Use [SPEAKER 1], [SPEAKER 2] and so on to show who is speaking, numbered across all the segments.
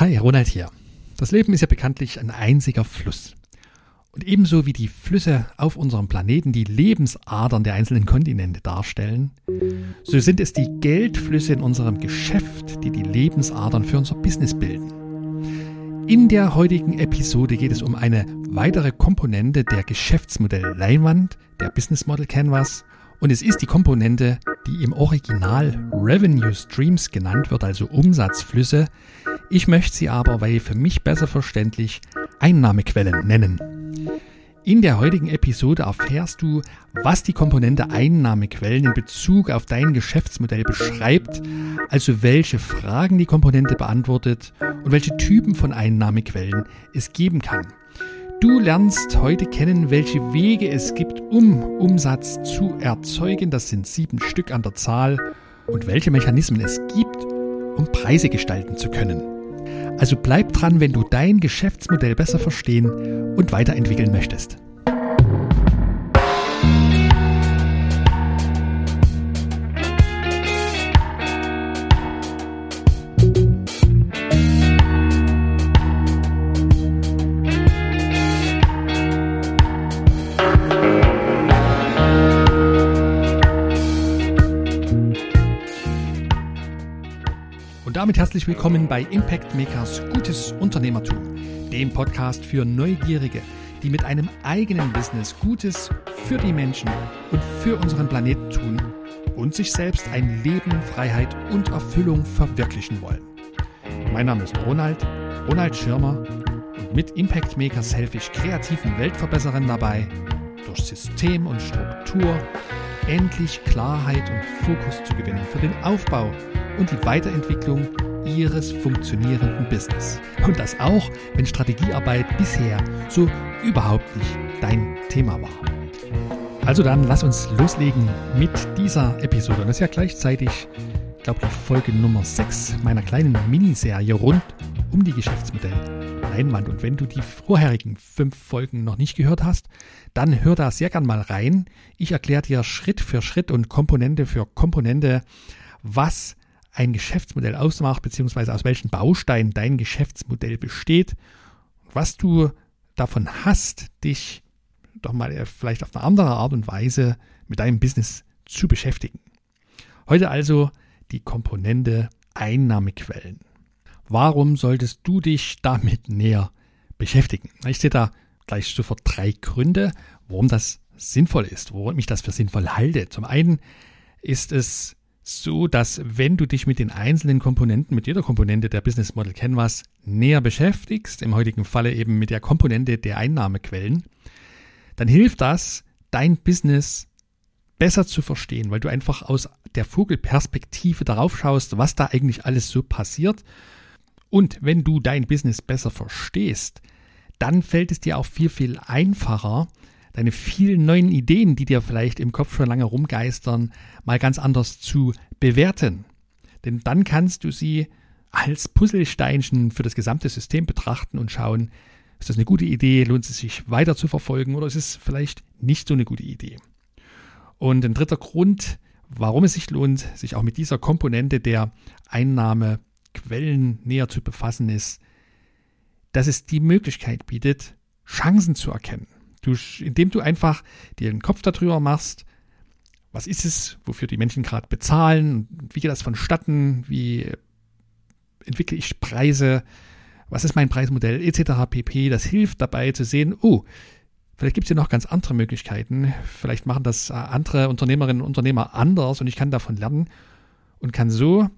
[SPEAKER 1] Hi, Ronald hier. Das Leben ist ja bekanntlich ein einziger Fluss. Und ebenso wie die Flüsse auf unserem Planeten die Lebensadern der einzelnen Kontinente darstellen, so sind es die Geldflüsse in unserem Geschäft, die die Lebensadern für unser Business bilden. In der heutigen Episode geht es um eine weitere Komponente der Geschäftsmodell Leinwand, der Business Model Canvas, und es ist die Komponente, die im Original Revenue Streams genannt wird, also Umsatzflüsse. Ich möchte sie aber, weil für mich besser verständlich, Einnahmequellen nennen. In der heutigen Episode erfährst du, was die Komponente Einnahmequellen in Bezug auf dein Geschäftsmodell beschreibt, also welche Fragen die Komponente beantwortet und welche Typen von Einnahmequellen es geben kann. Du lernst heute kennen, welche Wege es gibt, um Umsatz zu erzeugen. Das sind sieben Stück an der Zahl. Und welche Mechanismen es gibt, um Preise gestalten zu können. Also bleib dran, wenn du dein Geschäftsmodell besser verstehen und weiterentwickeln möchtest. Damit herzlich willkommen bei Impact Makers Gutes Unternehmertum, dem Podcast für Neugierige, die mit einem eigenen Business Gutes für die Menschen und für unseren Planeten tun und sich selbst ein Leben in Freiheit und Erfüllung verwirklichen wollen. Mein Name ist Ronald, Ronald Schirmer und mit Impact Makers helfe ich kreativen Weltverbesserern dabei, durch System und Struktur endlich Klarheit und Fokus zu gewinnen für den Aufbau und die Weiterentwicklung ihres funktionierenden Business. Und das auch, wenn Strategiearbeit bisher so überhaupt nicht dein Thema war. Also dann lass uns loslegen mit dieser Episode. Und das ist ja gleichzeitig, glaube ich, Folge Nummer 6 meiner kleinen Miniserie rund um die Geschäftsmodelle Leinwand. Und wenn du die vorherigen fünf Folgen noch nicht gehört hast, dann hör da sehr gern mal rein. Ich erkläre dir Schritt für Schritt und Komponente für Komponente, was ein Geschäftsmodell ausmacht, beziehungsweise aus welchen Bausteinen dein Geschäftsmodell besteht, was du davon hast, dich doch mal äh, vielleicht auf eine andere Art und Weise mit deinem Business zu beschäftigen. Heute also die Komponente Einnahmequellen. Warum solltest du dich damit näher beschäftigen? Ich sehe da gleich sofort drei Gründe, warum das sinnvoll ist, warum ich das für sinnvoll halte. Zum einen ist es so, dass wenn du dich mit den einzelnen Komponenten, mit jeder Komponente der Business Model Canvas näher beschäftigst, im heutigen Falle eben mit der Komponente der Einnahmequellen, dann hilft das, dein Business besser zu verstehen, weil du einfach aus der Vogelperspektive darauf schaust, was da eigentlich alles so passiert. Und wenn du dein Business besser verstehst, dann fällt es dir auch viel, viel einfacher, deine vielen neuen Ideen, die dir vielleicht im Kopf schon lange rumgeistern, mal ganz anders zu bewerten. Denn dann kannst du sie als Puzzlesteinchen für das gesamte System betrachten und schauen, ist das eine gute Idee, lohnt es sich weiter zu verfolgen oder ist es vielleicht nicht so eine gute Idee. Und ein dritter Grund, warum es sich lohnt, sich auch mit dieser Komponente der Einnahmequellen näher zu befassen, ist, dass es die Möglichkeit bietet, Chancen zu erkennen. Du, indem du einfach dir den Kopf darüber machst, was ist es, wofür die Menschen gerade bezahlen, wie geht das vonstatten, wie entwickle ich Preise, was ist mein Preismodell etc. pp. Das hilft dabei zu sehen, oh, vielleicht gibt es ja noch ganz andere Möglichkeiten, vielleicht machen das äh, andere Unternehmerinnen und Unternehmer anders und ich kann davon lernen und kann so,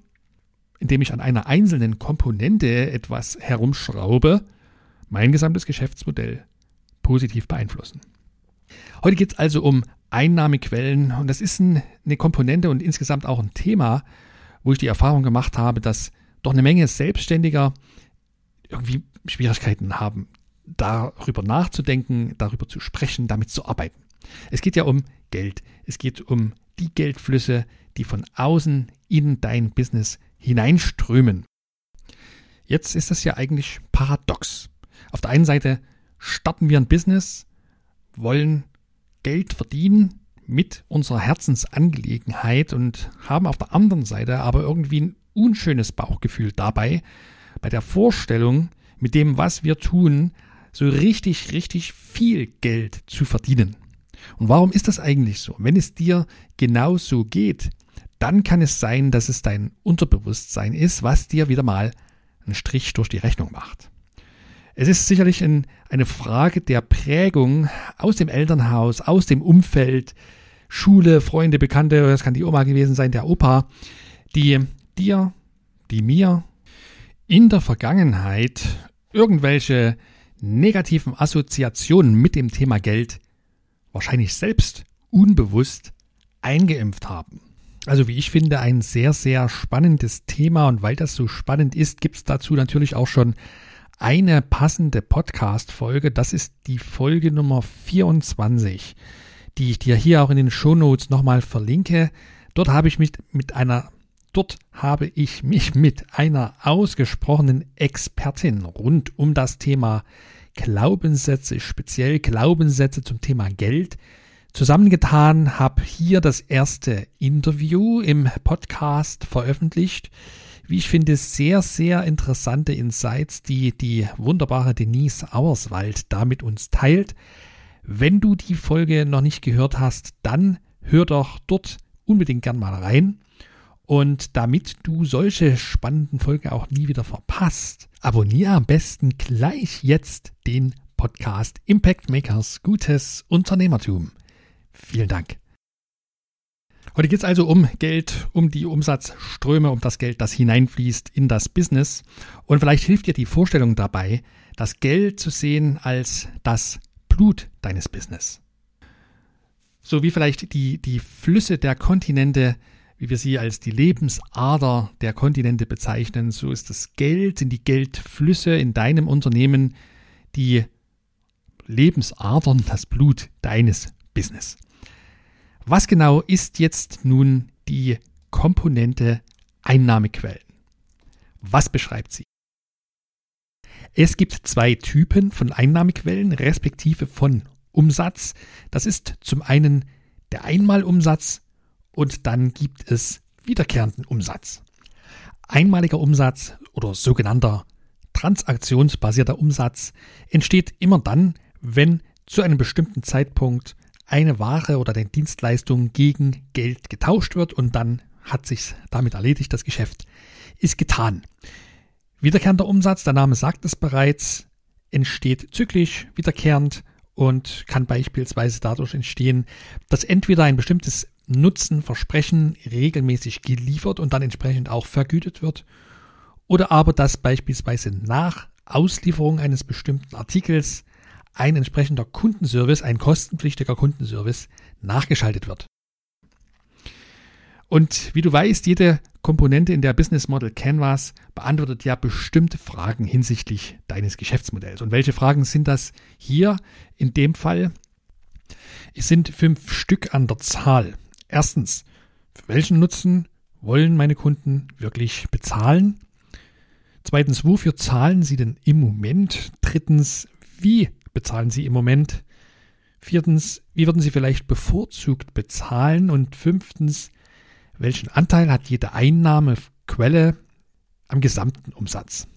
[SPEAKER 1] indem ich an einer einzelnen Komponente etwas herumschraube, mein gesamtes Geschäftsmodell positiv beeinflussen. Heute geht es also um Einnahmequellen und das ist ein, eine Komponente und insgesamt auch ein Thema, wo ich die Erfahrung gemacht habe, dass doch eine Menge Selbstständiger irgendwie Schwierigkeiten haben, darüber nachzudenken, darüber zu sprechen, damit zu arbeiten. Es geht ja um Geld. Es geht um die Geldflüsse, die von außen in dein Business hineinströmen. Jetzt ist das ja eigentlich paradox. Auf der einen Seite starten wir ein Business, wollen Geld verdienen mit unserer Herzensangelegenheit und haben auf der anderen Seite aber irgendwie ein unschönes Bauchgefühl dabei, bei der Vorstellung, mit dem, was wir tun, so richtig, richtig viel Geld zu verdienen. Und warum ist das eigentlich so? Wenn es dir genau so geht, dann kann es sein, dass es dein Unterbewusstsein ist, was dir wieder mal einen Strich durch die Rechnung macht. Es ist sicherlich ein, eine Frage der Prägung aus dem Elternhaus, aus dem Umfeld, Schule, Freunde, Bekannte, das kann die Oma gewesen sein, der Opa, die dir, die mir in der Vergangenheit irgendwelche negativen Assoziationen mit dem Thema Geld wahrscheinlich selbst unbewusst eingeimpft haben. Also wie ich finde, ein sehr, sehr spannendes Thema und weil das so spannend ist, gibt es dazu natürlich auch schon eine passende Podcast-Folge. Das ist die Folge Nummer 24, die ich dir hier auch in den Shownotes nochmal verlinke. Dort habe ich mich mit einer Dort habe ich mich mit einer ausgesprochenen Expertin rund um das Thema Glaubenssätze, speziell Glaubenssätze zum Thema Geld, zusammengetan, habe hier das erste Interview im Podcast veröffentlicht. Wie ich finde, sehr, sehr interessante Insights, die die wunderbare Denise Auerswald da mit uns teilt. Wenn du die Folge noch nicht gehört hast, dann hör doch dort unbedingt gern mal rein. Und damit du solche spannenden Folgen auch nie wieder verpasst, abonniere am besten gleich jetzt den Podcast Impact Makers Gutes Unternehmertum. Vielen Dank. Heute geht es also um Geld, um die Umsatzströme, um das Geld, das hineinfließt in das Business. Und vielleicht hilft dir die Vorstellung dabei, das Geld zu sehen als das Blut deines Business. So wie vielleicht die, die Flüsse der Kontinente wie wir sie als die Lebensader der Kontinente bezeichnen, so ist das Geld, sind die Geldflüsse in deinem Unternehmen die Lebensadern, das Blut deines Business. Was genau ist jetzt nun die Komponente Einnahmequellen? Was beschreibt sie? Es gibt zwei Typen von Einnahmequellen, respektive von Umsatz. Das ist zum einen der Einmalumsatz und dann gibt es wiederkehrenden Umsatz. Einmaliger Umsatz oder sogenannter transaktionsbasierter Umsatz entsteht immer dann, wenn zu einem bestimmten Zeitpunkt eine Ware oder eine Dienstleistung gegen Geld getauscht wird und dann hat sich damit erledigt, das Geschäft ist getan. Wiederkehrender Umsatz, der Name sagt es bereits, entsteht zyklisch, wiederkehrend und kann beispielsweise dadurch entstehen, dass entweder ein bestimmtes Nutzenversprechen regelmäßig geliefert und dann entsprechend auch vergütet wird. Oder aber, dass beispielsweise nach Auslieferung eines bestimmten Artikels ein entsprechender Kundenservice, ein kostenpflichtiger Kundenservice nachgeschaltet wird. Und wie du weißt, jede Komponente in der Business Model Canvas beantwortet ja bestimmte Fragen hinsichtlich deines Geschäftsmodells. Und welche Fragen sind das hier in dem Fall? Es sind fünf Stück an der Zahl. Erstens, für welchen Nutzen wollen meine Kunden wirklich bezahlen? Zweitens, wofür zahlen sie denn im Moment? Drittens, wie bezahlen sie im Moment? Viertens, wie würden sie vielleicht bevorzugt bezahlen? Und fünftens, welchen Anteil hat jede Einnahmequelle am gesamten Umsatz?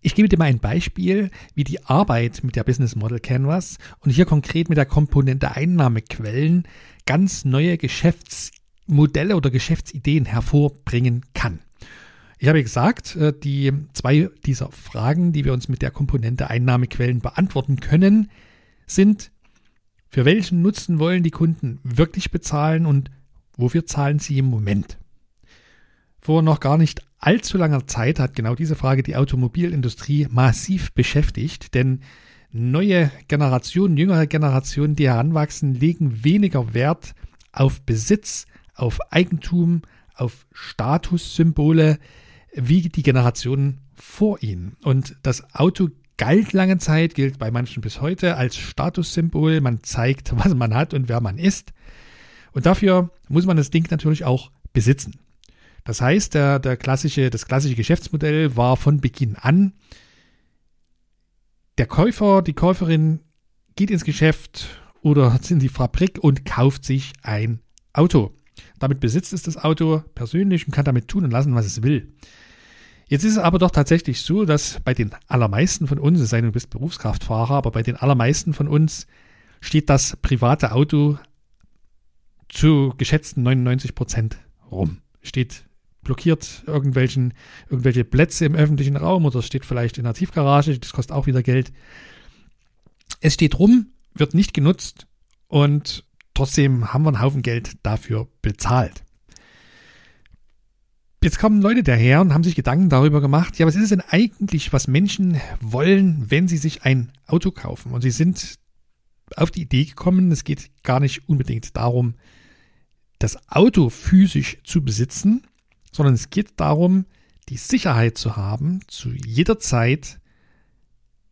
[SPEAKER 1] Ich gebe dir mal ein Beispiel, wie die Arbeit mit der Business Model Canvas und hier konkret mit der Komponente Einnahmequellen ganz neue Geschäftsmodelle oder Geschäftsideen hervorbringen kann. Ich habe gesagt, äh, die zwei dieser Fragen, die wir uns mit der Komponente Einnahmequellen beantworten können, sind, für welchen Nutzen wollen die Kunden wirklich bezahlen und wofür zahlen sie im Moment? Vor noch gar nicht allzu langer Zeit hat genau diese Frage die Automobilindustrie massiv beschäftigt, denn neue Generationen, jüngere Generationen, die heranwachsen, legen weniger Wert auf Besitz, auf Eigentum, auf Statussymbole wie die Generationen vor ihnen. Und das Auto galt lange Zeit, gilt bei manchen bis heute als Statussymbol. Man zeigt, was man hat und wer man ist. Und dafür muss man das Ding natürlich auch besitzen. Das heißt, der, der klassische, das klassische Geschäftsmodell war von Beginn an, der Käufer, die Käuferin geht ins Geschäft oder in die Fabrik und kauft sich ein Auto. Damit besitzt es das Auto persönlich und kann damit tun und lassen, was es will. Jetzt ist es aber doch tatsächlich so, dass bei den allermeisten von uns, es sei denn, du bist Berufskraftfahrer, aber bei den allermeisten von uns steht das private Auto zu geschätzten 99 Prozent rum. Steht blockiert irgendwelchen, irgendwelche Plätze im öffentlichen Raum oder steht vielleicht in der Tiefgarage, das kostet auch wieder Geld. Es steht rum, wird nicht genutzt und trotzdem haben wir einen Haufen Geld dafür bezahlt. Jetzt kommen Leute daher und haben sich Gedanken darüber gemacht, ja, was ist es denn eigentlich, was Menschen wollen, wenn sie sich ein Auto kaufen? Und sie sind auf die Idee gekommen, es geht gar nicht unbedingt darum, das Auto physisch zu besitzen, sondern es geht darum, die Sicherheit zu haben, zu jeder Zeit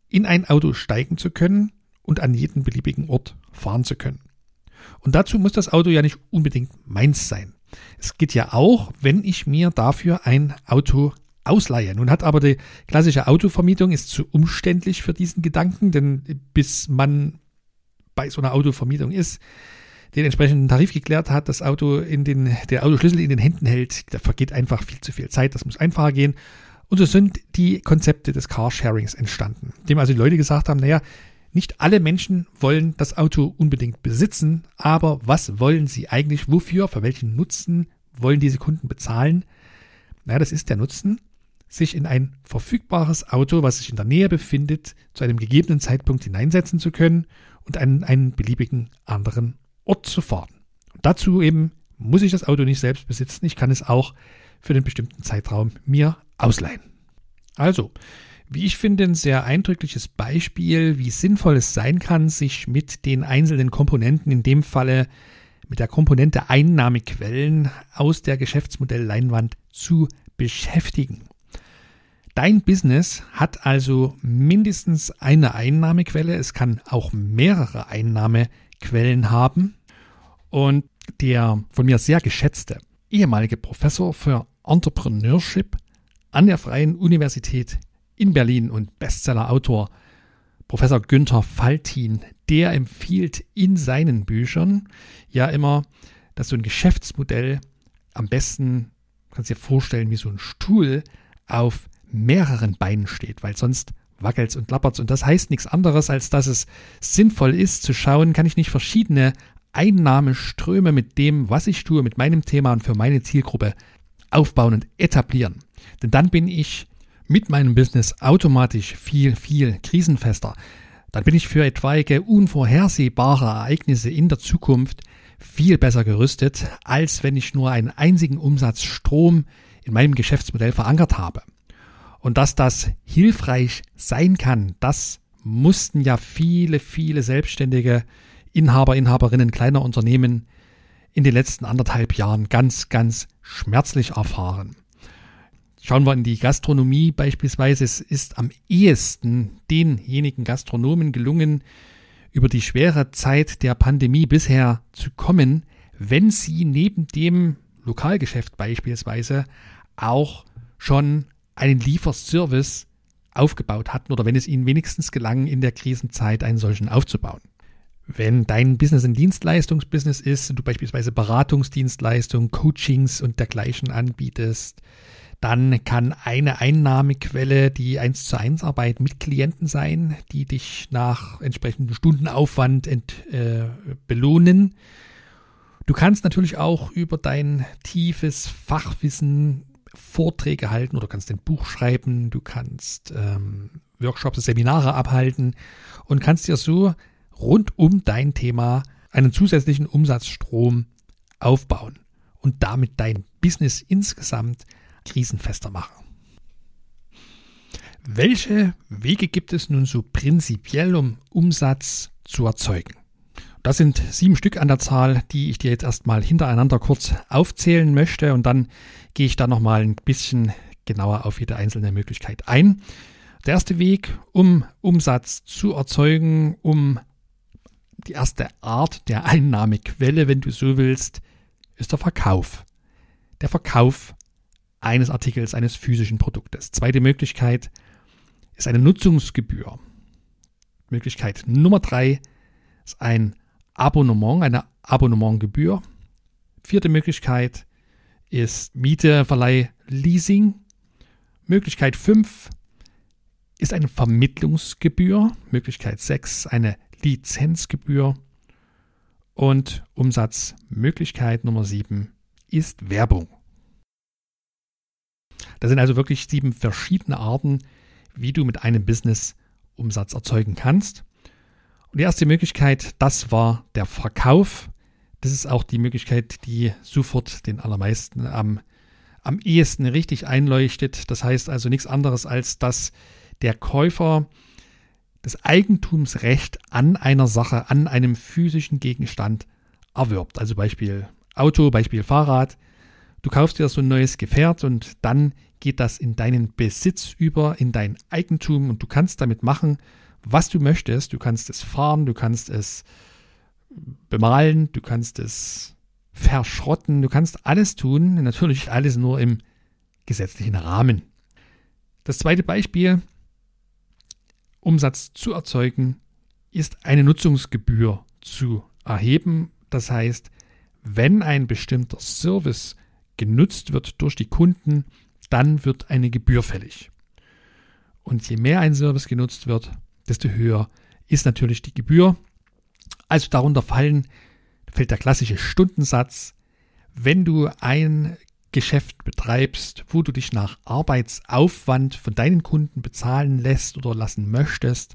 [SPEAKER 1] in ein Auto steigen zu können und an jeden beliebigen Ort fahren zu können. Und dazu muss das Auto ja nicht unbedingt meins sein. Es geht ja auch, wenn ich mir dafür ein Auto ausleihe. Nun hat aber die klassische Autovermietung ist zu umständlich für diesen Gedanken, denn bis man bei so einer Autovermietung ist, den entsprechenden Tarif geklärt hat, das Auto in den, der Autoschlüssel in den Händen hält, da vergeht einfach viel zu viel Zeit, das muss einfacher gehen. Und so sind die Konzepte des Carsharings entstanden, dem also die Leute gesagt haben, naja, nicht alle Menschen wollen das Auto unbedingt besitzen, aber was wollen sie eigentlich, wofür, für welchen Nutzen wollen diese Kunden bezahlen? Naja, das ist der Nutzen, sich in ein verfügbares Auto, was sich in der Nähe befindet, zu einem gegebenen Zeitpunkt hineinsetzen zu können und an einen beliebigen anderen Ort zu fahren. Und dazu eben muss ich das Auto nicht selbst besitzen, ich kann es auch für den bestimmten Zeitraum mir ausleihen. Also, wie ich finde, ein sehr eindrückliches Beispiel, wie sinnvoll es sein kann, sich mit den einzelnen Komponenten, in dem Falle mit der Komponente Einnahmequellen aus der Geschäftsmodellleinwand zu beschäftigen. Dein Business hat also mindestens eine Einnahmequelle. Es kann auch mehrere Einnahmequellen haben. Und der von mir sehr geschätzte ehemalige Professor für Entrepreneurship an der Freien Universität in Berlin und Bestsellerautor Professor Günther Faltin, der empfiehlt in seinen Büchern ja immer, dass so ein Geschäftsmodell am besten, kannst dir vorstellen, wie so ein Stuhl auf mehreren Beinen steht, weil sonst wackelt's und lappert's. Und das heißt nichts anderes, als dass es sinnvoll ist zu schauen, kann ich nicht verschiedene Einnahmeströme mit dem, was ich tue, mit meinem Thema und für meine Zielgruppe aufbauen und etablieren. Denn dann bin ich mit meinem Business automatisch viel, viel krisenfester. Dann bin ich für etwaige unvorhersehbare Ereignisse in der Zukunft viel besser gerüstet, als wenn ich nur einen einzigen Umsatzstrom in meinem Geschäftsmodell verankert habe. Und dass das hilfreich sein kann, das mussten ja viele, viele selbstständige Inhaber, Inhaberinnen kleiner Unternehmen in den letzten anderthalb Jahren ganz, ganz schmerzlich erfahren. Schauen wir in die Gastronomie beispielsweise. Es ist am ehesten denjenigen Gastronomen gelungen, über die schwere Zeit der Pandemie bisher zu kommen, wenn sie neben dem Lokalgeschäft beispielsweise auch schon einen Lieferservice aufgebaut hatten oder wenn es ihnen wenigstens gelang, in der Krisenzeit einen solchen aufzubauen. Wenn dein Business ein Dienstleistungsbusiness ist, du beispielsweise Beratungsdienstleistungen, Coachings und dergleichen anbietest, dann kann eine Einnahmequelle die 1 zu 1 Arbeit mit Klienten sein, die dich nach entsprechendem Stundenaufwand ent, äh, belohnen. Du kannst natürlich auch über dein tiefes Fachwissen Vorträge halten oder kannst ein Buch schreiben, du kannst ähm, Workshops, Seminare abhalten und kannst dir so rund um dein Thema einen zusätzlichen Umsatzstrom aufbauen und damit dein Business insgesamt krisenfester machen. Welche Wege gibt es nun so prinzipiell, um Umsatz zu erzeugen? Das sind sieben Stück an der Zahl, die ich dir jetzt erstmal hintereinander kurz aufzählen möchte und dann gehe ich da nochmal ein bisschen genauer auf jede einzelne Möglichkeit ein. Der erste Weg, um Umsatz zu erzeugen, um die erste Art der Einnahmequelle, wenn du so willst, ist der Verkauf. Der Verkauf eines Artikels, eines physischen Produktes. Zweite Möglichkeit ist eine Nutzungsgebühr. Möglichkeit Nummer drei ist ein Abonnement, eine Abonnementgebühr. Vierte Möglichkeit ist Miete, Verleih, Leasing. Möglichkeit 5 ist eine Vermittlungsgebühr. Möglichkeit 6 eine Lizenzgebühr. Und Umsatzmöglichkeit Nummer 7 ist Werbung. Das sind also wirklich sieben verschiedene Arten, wie du mit einem Business Umsatz erzeugen kannst. Und die erste Möglichkeit, das war der Verkauf. Das ist auch die Möglichkeit, die sofort den allermeisten am, am ehesten richtig einleuchtet. Das heißt also nichts anderes, als dass der Käufer das Eigentumsrecht an einer Sache, an einem physischen Gegenstand erwirbt. Also Beispiel Auto, Beispiel Fahrrad. Du kaufst dir so ein neues Gefährt und dann geht das in deinen Besitz über, in dein Eigentum und du kannst damit machen, was du möchtest. Du kannst es fahren, du kannst es bemalen, du kannst es verschrotten, du kannst alles tun, natürlich alles nur im gesetzlichen Rahmen. Das zweite Beispiel, Umsatz zu erzeugen, ist eine Nutzungsgebühr zu erheben. Das heißt, wenn ein bestimmter Service genutzt wird durch die Kunden, dann wird eine Gebühr fällig. Und je mehr ein Service genutzt wird, desto höher ist natürlich die Gebühr. Also darunter fallen, fällt der klassische Stundensatz. Wenn du ein Geschäft betreibst, wo du dich nach Arbeitsaufwand von deinen Kunden bezahlen lässt oder lassen möchtest,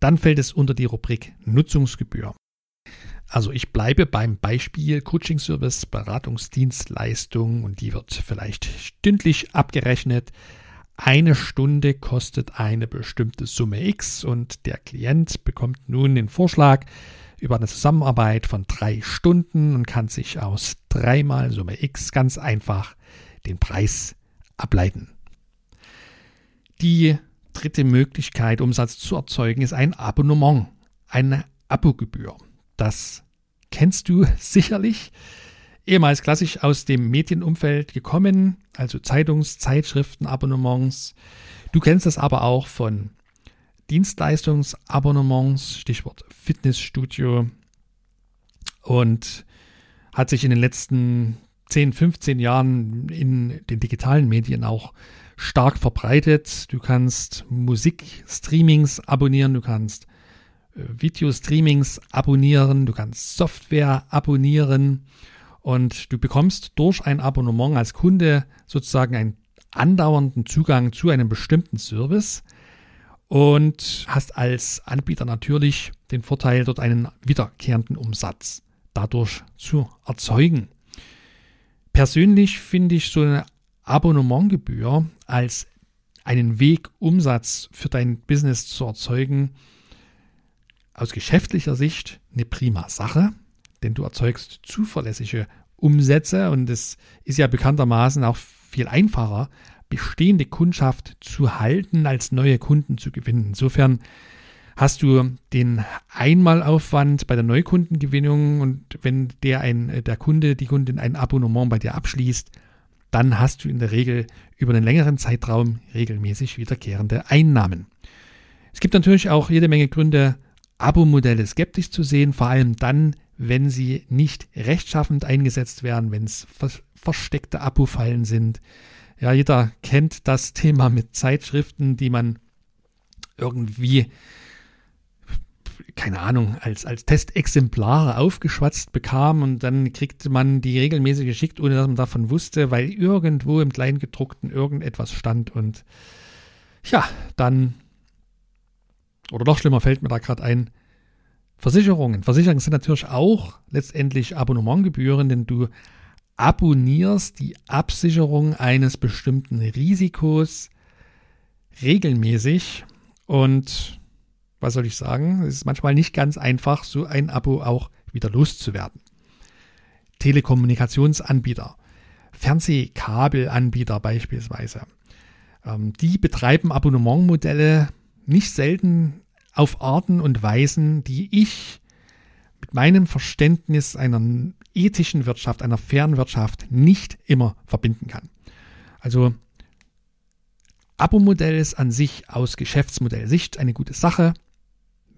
[SPEAKER 1] dann fällt es unter die Rubrik Nutzungsgebühr. Also ich bleibe beim Beispiel Coaching Service, Beratungsdienstleistung und die wird vielleicht stündlich abgerechnet. Eine Stunde kostet eine bestimmte Summe X und der Klient bekommt nun den Vorschlag über eine Zusammenarbeit von drei Stunden und kann sich aus dreimal Summe X ganz einfach den Preis ableiten. Die dritte Möglichkeit, Umsatz zu erzeugen, ist ein Abonnement, eine Abogebühr. Das kennst du sicherlich. Ehemals klassisch aus dem Medienumfeld gekommen, also Zeitungs-, Zeitschriften, Abonnements. Du kennst das aber auch von Dienstleistungsabonnements, Stichwort Fitnessstudio. Und hat sich in den letzten 10, 15 Jahren in den digitalen Medien auch stark verbreitet. Du kannst Musikstreamings abonnieren, du kannst Videostreamings abonnieren, du kannst Software abonnieren und du bekommst durch ein Abonnement als Kunde sozusagen einen andauernden Zugang zu einem bestimmten Service und hast als Anbieter natürlich den Vorteil, dort einen wiederkehrenden Umsatz dadurch zu erzeugen. Persönlich finde ich so eine Abonnementgebühr als einen Weg, Umsatz für dein Business zu erzeugen, aus geschäftlicher Sicht eine prima Sache, denn du erzeugst zuverlässige Umsätze und es ist ja bekanntermaßen auch viel einfacher, bestehende Kundschaft zu halten, als neue Kunden zu gewinnen. Insofern hast du den Einmalaufwand bei der Neukundengewinnung und wenn der ein, der Kunde, die Kundin ein Abonnement bei dir abschließt, dann hast du in der Regel über einen längeren Zeitraum regelmäßig wiederkehrende Einnahmen. Es gibt natürlich auch jede Menge Gründe, Abo-Modelle skeptisch zu sehen, vor allem dann, wenn sie nicht rechtschaffend eingesetzt werden, wenn es versteckte Abo-Fallen sind. Ja, jeder kennt das Thema mit Zeitschriften, die man irgendwie, keine Ahnung, als, als Testexemplare aufgeschwatzt bekam und dann kriegte man die regelmäßig geschickt, ohne dass man davon wusste, weil irgendwo im Kleingedruckten irgendetwas stand und ja, dann oder noch schlimmer fällt mir da gerade ein, Versicherungen. Versicherungen sind natürlich auch letztendlich Abonnementgebühren, denn du abonnierst die Absicherung eines bestimmten Risikos regelmäßig und was soll ich sagen, es ist manchmal nicht ganz einfach, so ein Abo auch wieder loszuwerden. Telekommunikationsanbieter, Fernsehkabelanbieter beispielsweise, ähm, die betreiben Abonnementmodelle nicht selten auf Arten und Weisen, die ich mit meinem Verständnis einer ethischen Wirtschaft, einer fairen Wirtschaft nicht immer verbinden kann. Also Abo-Modell ist an sich aus Geschäftsmodellsicht eine gute Sache.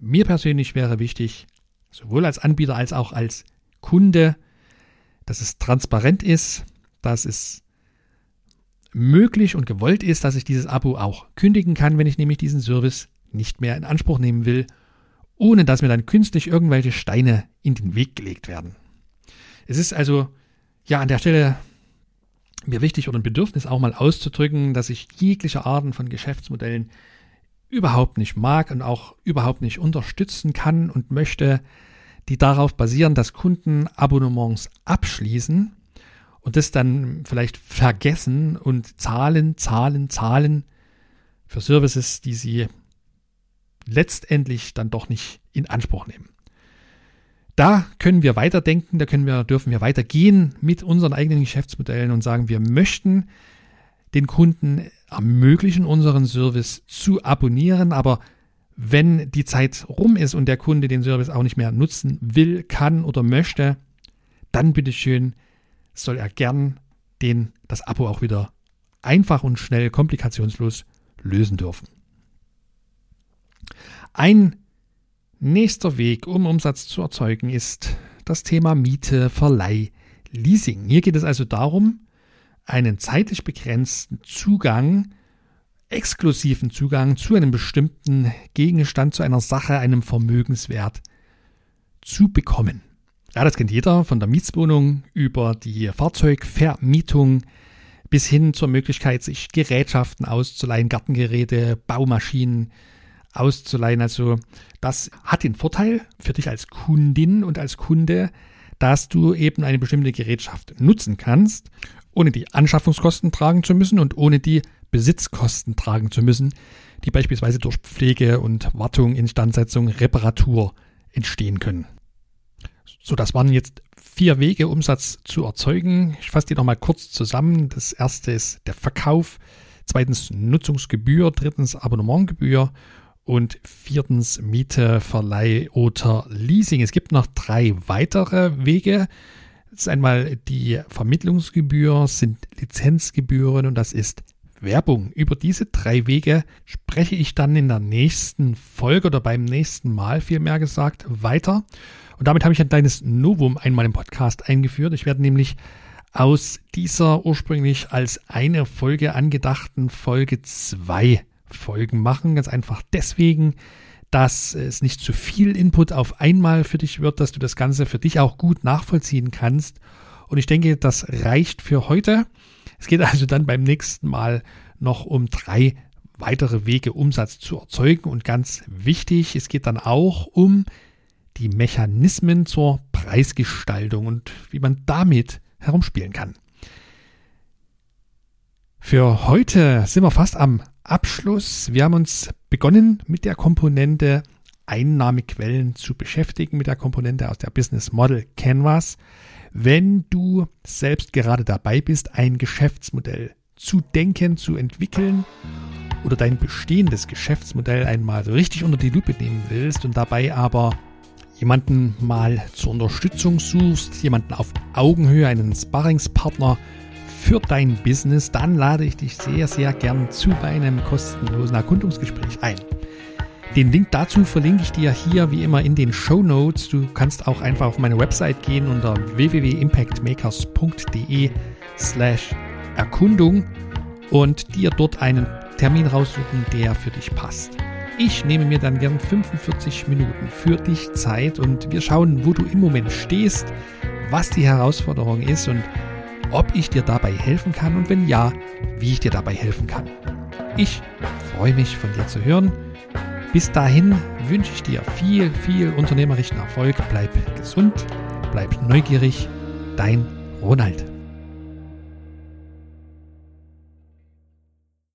[SPEAKER 1] Mir persönlich wäre wichtig, sowohl als Anbieter als auch als Kunde, dass es transparent ist, dass es möglich und gewollt ist, dass ich dieses Abo auch kündigen kann, wenn ich nämlich diesen Service nicht mehr in Anspruch nehmen will, ohne dass mir dann künstlich irgendwelche Steine in den Weg gelegt werden. Es ist also ja an der Stelle mir wichtig oder ein Bedürfnis auch mal auszudrücken, dass ich jegliche Arten von Geschäftsmodellen überhaupt nicht mag und auch überhaupt nicht unterstützen kann und möchte, die darauf basieren, dass Kunden Abonnements abschließen und das dann vielleicht vergessen und zahlen, zahlen, zahlen für Services, die sie letztendlich dann doch nicht in Anspruch nehmen. Da können wir weiterdenken, da können wir, dürfen wir weitergehen mit unseren eigenen Geschäftsmodellen und sagen, wir möchten den Kunden ermöglichen, unseren Service zu abonnieren, aber wenn die Zeit rum ist und der Kunde den Service auch nicht mehr nutzen will, kann oder möchte, dann bitteschön soll er gern den, das Abo auch wieder einfach und schnell, komplikationslos lösen dürfen. Ein nächster Weg, um Umsatz zu erzeugen, ist das Thema Miete, Verleih, Leasing. Hier geht es also darum, einen zeitlich begrenzten Zugang, exklusiven Zugang zu einem bestimmten Gegenstand, zu einer Sache, einem Vermögenswert zu bekommen. Ja, das kennt jeder von der Mietswohnung über die Fahrzeugvermietung bis hin zur Möglichkeit, sich Gerätschaften auszuleihen, Gartengeräte, Baumaschinen auszuleihen. Also das hat den Vorteil für dich als Kundin und als Kunde, dass du eben eine bestimmte Gerätschaft nutzen kannst ohne die Anschaffungskosten tragen zu müssen und ohne die Besitzkosten tragen zu müssen, die beispielsweise durch Pflege und Wartung, Instandsetzung, Reparatur entstehen können. So, das waren jetzt vier Wege, Umsatz zu erzeugen. Ich fasse die nochmal kurz zusammen. Das erste ist der Verkauf, zweitens Nutzungsgebühr, drittens Abonnementgebühr und viertens Miete, Verleih oder Leasing. Es gibt noch drei weitere Wege, das ist einmal die Vermittlungsgebühr, sind Lizenzgebühren und das ist Werbung. Über diese drei Wege spreche ich dann in der nächsten Folge oder beim nächsten Mal vielmehr gesagt weiter. Und damit habe ich ein kleines Novum einmal im Podcast eingeführt. Ich werde nämlich aus dieser ursprünglich als eine Folge angedachten Folge zwei Folgen machen. Ganz einfach deswegen, dass es nicht zu viel Input auf einmal für dich wird, dass du das Ganze für dich auch gut nachvollziehen kannst. Und ich denke, das reicht für heute. Es geht also dann beim nächsten Mal noch um drei weitere Wege, Umsatz zu erzeugen. Und ganz wichtig, es geht dann auch um die Mechanismen zur Preisgestaltung und wie man damit herumspielen kann. Für heute sind wir fast am Abschluss. Wir haben uns begonnen mit der Komponente Einnahmequellen zu beschäftigen, mit der Komponente aus der Business Model Canvas. Wenn du selbst gerade dabei bist, ein Geschäftsmodell zu denken, zu entwickeln oder dein bestehendes Geschäftsmodell einmal richtig unter die Lupe nehmen willst und dabei aber jemanden mal zur Unterstützung suchst, jemanden auf Augenhöhe, einen Sparringspartner, für dein Business, dann lade ich dich sehr, sehr gern zu einem kostenlosen Erkundungsgespräch ein. Den Link dazu verlinke ich dir hier wie immer in den Show Notes. Du kannst auch einfach auf meine Website gehen unter www.impactmakers.de slash Erkundung und dir dort einen Termin raussuchen, der für dich passt. Ich nehme mir dann gern 45 Minuten für dich Zeit und wir schauen, wo du im Moment stehst, was die Herausforderung ist und ob ich dir dabei helfen kann und wenn ja, wie ich dir dabei helfen kann. Ich freue mich von dir zu hören. Bis dahin wünsche ich dir viel, viel unternehmerischen Erfolg. Bleib gesund, bleib neugierig. Dein Ronald.